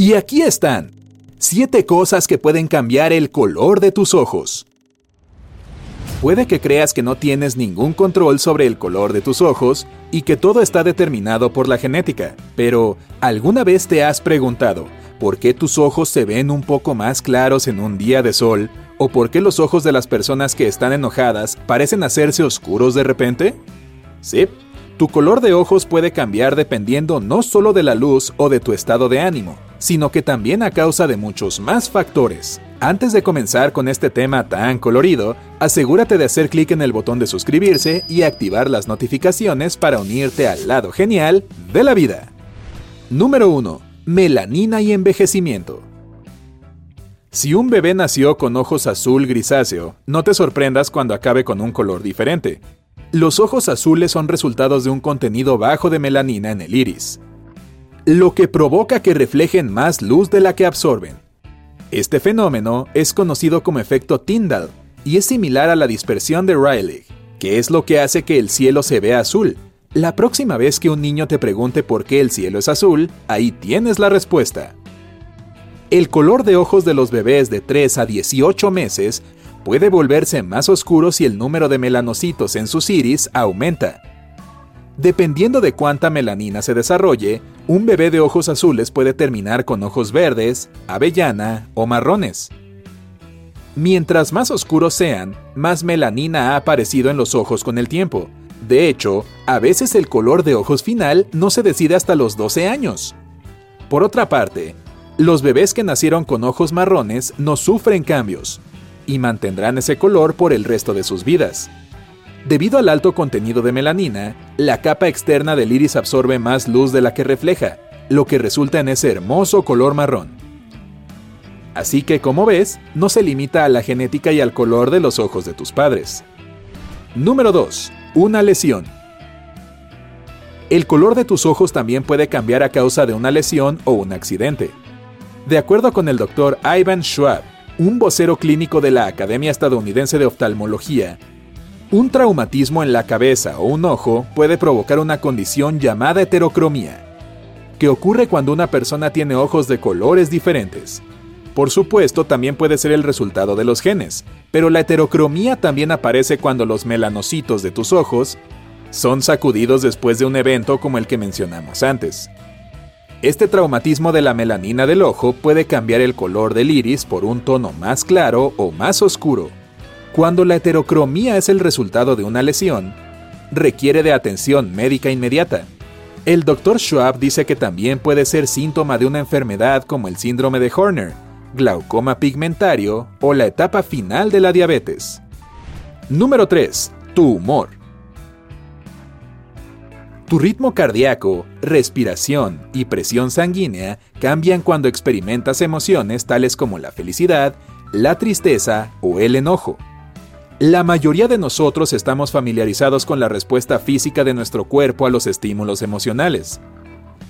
Y aquí están. Siete cosas que pueden cambiar el color de tus ojos. Puede que creas que no tienes ningún control sobre el color de tus ojos y que todo está determinado por la genética, pero ¿alguna vez te has preguntado por qué tus ojos se ven un poco más claros en un día de sol o por qué los ojos de las personas que están enojadas parecen hacerse oscuros de repente? Sí, tu color de ojos puede cambiar dependiendo no solo de la luz o de tu estado de ánimo, sino que también a causa de muchos más factores. Antes de comenzar con este tema tan colorido, asegúrate de hacer clic en el botón de suscribirse y activar las notificaciones para unirte al lado genial de la vida. Número 1. Melanina y envejecimiento. Si un bebé nació con ojos azul grisáceo, no te sorprendas cuando acabe con un color diferente. Los ojos azules son resultados de un contenido bajo de melanina en el iris, lo que provoca que reflejen más luz de la que absorben. Este fenómeno es conocido como efecto Tyndall y es similar a la dispersión de Rayleigh, que es lo que hace que el cielo se vea azul. La próxima vez que un niño te pregunte por qué el cielo es azul, ahí tienes la respuesta. El color de ojos de los bebés de 3 a 18 meses puede volverse más oscuro si el número de melanocitos en sus iris aumenta. Dependiendo de cuánta melanina se desarrolle, un bebé de ojos azules puede terminar con ojos verdes, avellana o marrones. Mientras más oscuros sean, más melanina ha aparecido en los ojos con el tiempo. De hecho, a veces el color de ojos final no se decide hasta los 12 años. Por otra parte, los bebés que nacieron con ojos marrones no sufren cambios, y mantendrán ese color por el resto de sus vidas. Debido al alto contenido de melanina, la capa externa del iris absorbe más luz de la que refleja, lo que resulta en ese hermoso color marrón. Así que, como ves, no se limita a la genética y al color de los ojos de tus padres. Número 2. Una lesión. El color de tus ojos también puede cambiar a causa de una lesión o un accidente. De acuerdo con el doctor Ivan Schwab, un vocero clínico de la Academia Estadounidense de Oftalmología, un traumatismo en la cabeza o un ojo puede provocar una condición llamada heterocromía, que ocurre cuando una persona tiene ojos de colores diferentes. Por supuesto, también puede ser el resultado de los genes, pero la heterocromía también aparece cuando los melanocitos de tus ojos son sacudidos después de un evento como el que mencionamos antes. Este traumatismo de la melanina del ojo puede cambiar el color del iris por un tono más claro o más oscuro. Cuando la heterocromía es el resultado de una lesión, requiere de atención médica inmediata. El Dr. Schwab dice que también puede ser síntoma de una enfermedad como el síndrome de Horner, glaucoma pigmentario o la etapa final de la diabetes. Número 3. Tu humor. Tu ritmo cardíaco, respiración y presión sanguínea cambian cuando experimentas emociones tales como la felicidad, la tristeza o el enojo. La mayoría de nosotros estamos familiarizados con la respuesta física de nuestro cuerpo a los estímulos emocionales,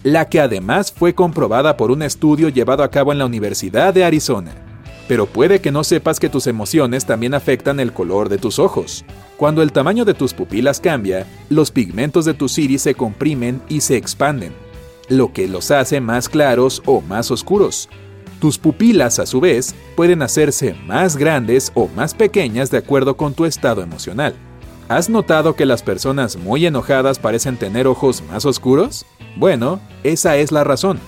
la que además fue comprobada por un estudio llevado a cabo en la Universidad de Arizona pero puede que no sepas que tus emociones también afectan el color de tus ojos. Cuando el tamaño de tus pupilas cambia, los pigmentos de tus iris se comprimen y se expanden, lo que los hace más claros o más oscuros. Tus pupilas, a su vez, pueden hacerse más grandes o más pequeñas de acuerdo con tu estado emocional. ¿Has notado que las personas muy enojadas parecen tener ojos más oscuros? Bueno, esa es la razón.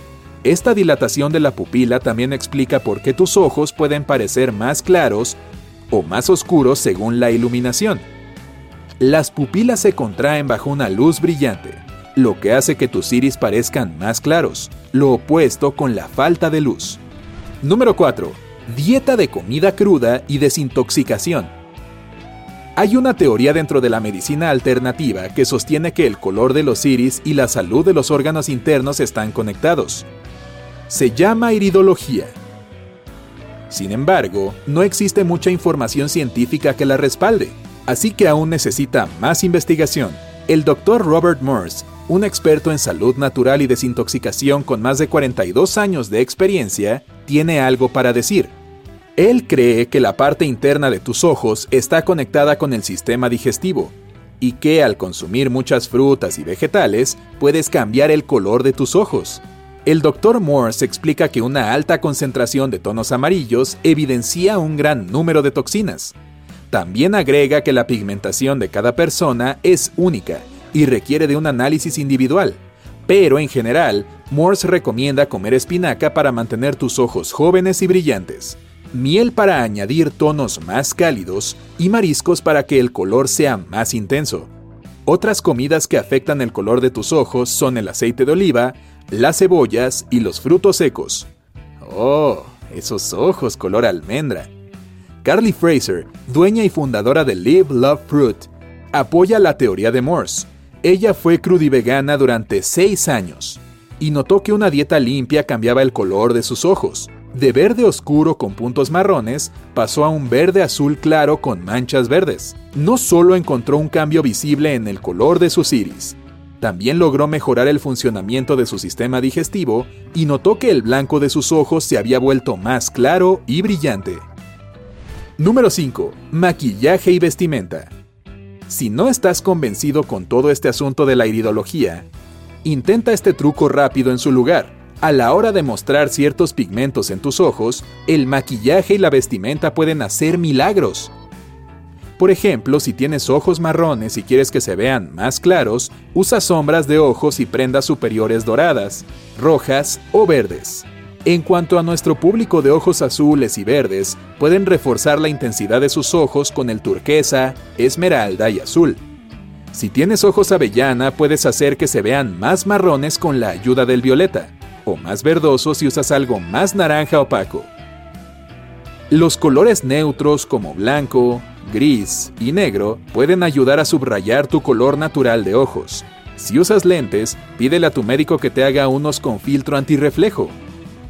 Esta dilatación de la pupila también explica por qué tus ojos pueden parecer más claros o más oscuros según la iluminación. Las pupilas se contraen bajo una luz brillante, lo que hace que tus iris parezcan más claros, lo opuesto con la falta de luz. Número 4. dieta de comida cruda y desintoxicación. Hay una teoría dentro de la medicina alternativa que sostiene que el color de los iris y la salud de los órganos internos están conectados. Se llama iridología. Sin embargo, no existe mucha información científica que la respalde, así que aún necesita más investigación. El Dr. Robert Morse, un experto en salud natural y desintoxicación con más de 42 años de experiencia, tiene algo para decir. Él cree que la parte interna de tus ojos está conectada con el sistema digestivo y que al consumir muchas frutas y vegetales puedes cambiar el color de tus ojos. El Dr. Morse explica que una alta concentración de tonos amarillos evidencia un gran número de toxinas. También agrega que la pigmentación de cada persona es única y requiere de un análisis individual. Pero en general, Morse recomienda comer espinaca para mantener tus ojos jóvenes y brillantes, miel para añadir tonos más cálidos y mariscos para que el color sea más intenso. Otras comidas que afectan el color de tus ojos son el aceite de oliva, las cebollas y los frutos secos. Oh, esos ojos color almendra. Carly Fraser, dueña y fundadora de Live Love Fruit, apoya la teoría de Morse. Ella fue crudivegana durante seis años y notó que una dieta limpia cambiaba el color de sus ojos. De verde oscuro con puntos marrones pasó a un verde azul claro con manchas verdes. No solo encontró un cambio visible en el color de sus iris, también logró mejorar el funcionamiento de su sistema digestivo y notó que el blanco de sus ojos se había vuelto más claro y brillante. Número 5. Maquillaje y vestimenta. Si no estás convencido con todo este asunto de la iridología, intenta este truco rápido en su lugar. A la hora de mostrar ciertos pigmentos en tus ojos, el maquillaje y la vestimenta pueden hacer milagros. Por ejemplo, si tienes ojos marrones y quieres que se vean más claros, usa sombras de ojos y prendas superiores doradas, rojas o verdes. En cuanto a nuestro público de ojos azules y verdes, pueden reforzar la intensidad de sus ojos con el turquesa, esmeralda y azul. Si tienes ojos avellana, puedes hacer que se vean más marrones con la ayuda del violeta, o más verdosos si usas algo más naranja opaco. Los colores neutros como blanco, gris y negro pueden ayudar a subrayar tu color natural de ojos. Si usas lentes, pídele a tu médico que te haga unos con filtro antirreflejo.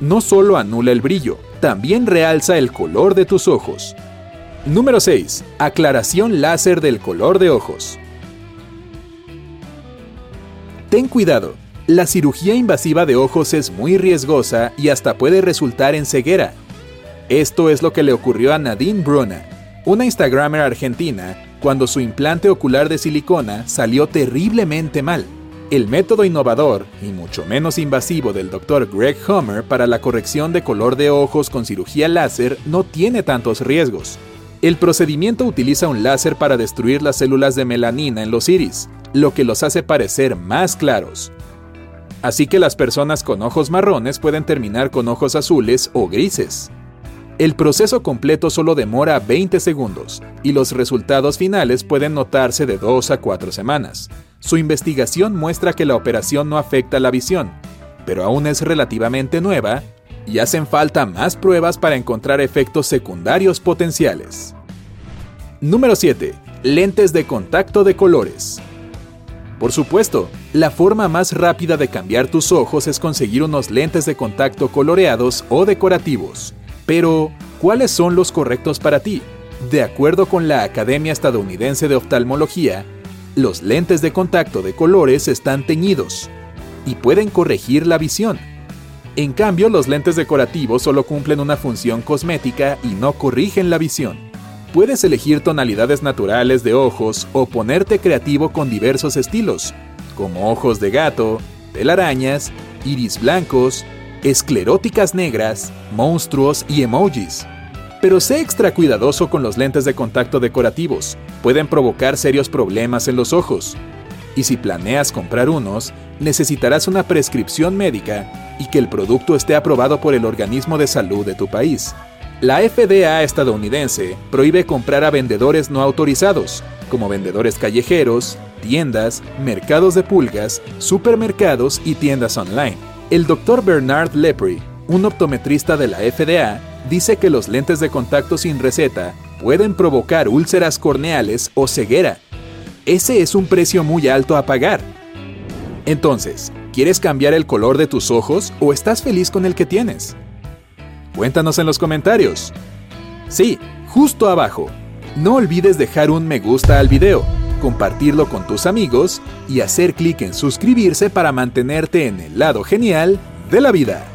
No solo anula el brillo, también realza el color de tus ojos. Número 6. Aclaración láser del color de ojos. Ten cuidado, la cirugía invasiva de ojos es muy riesgosa y hasta puede resultar en ceguera. Esto es lo que le ocurrió a Nadine Bruna, una Instagramer argentina, cuando su implante ocular de silicona salió terriblemente mal. El método innovador y mucho menos invasivo del Dr. Greg Homer para la corrección de color de ojos con cirugía láser no tiene tantos riesgos. El procedimiento utiliza un láser para destruir las células de melanina en los iris, lo que los hace parecer más claros. Así que las personas con ojos marrones pueden terminar con ojos azules o grises. El proceso completo solo demora 20 segundos y los resultados finales pueden notarse de 2 a 4 semanas. Su investigación muestra que la operación no afecta la visión, pero aún es relativamente nueva y hacen falta más pruebas para encontrar efectos secundarios potenciales. Número 7. Lentes de contacto de colores. Por supuesto, la forma más rápida de cambiar tus ojos es conseguir unos lentes de contacto coloreados o decorativos. Pero, ¿cuáles son los correctos para ti? De acuerdo con la Academia Estadounidense de Oftalmología, los lentes de contacto de colores están teñidos y pueden corregir la visión. En cambio, los lentes decorativos solo cumplen una función cosmética y no corrigen la visión. Puedes elegir tonalidades naturales de ojos o ponerte creativo con diversos estilos, como ojos de gato, telarañas, iris blancos, escleróticas negras, monstruos y emojis. Pero sé extra cuidadoso con los lentes de contacto decorativos, pueden provocar serios problemas en los ojos. Y si planeas comprar unos, necesitarás una prescripción médica y que el producto esté aprobado por el organismo de salud de tu país. La FDA estadounidense prohíbe comprar a vendedores no autorizados, como vendedores callejeros, tiendas, mercados de pulgas, supermercados y tiendas online. El Dr. Bernard Lepre, un optometrista de la FDA, dice que los lentes de contacto sin receta pueden provocar úlceras corneales o ceguera. Ese es un precio muy alto a pagar. Entonces, ¿quieres cambiar el color de tus ojos o estás feliz con el que tienes? Cuéntanos en los comentarios. Sí, justo abajo. No olvides dejar un me gusta al video, compartirlo con tus amigos y hacer clic en suscribirse para mantenerte en el lado genial de la vida.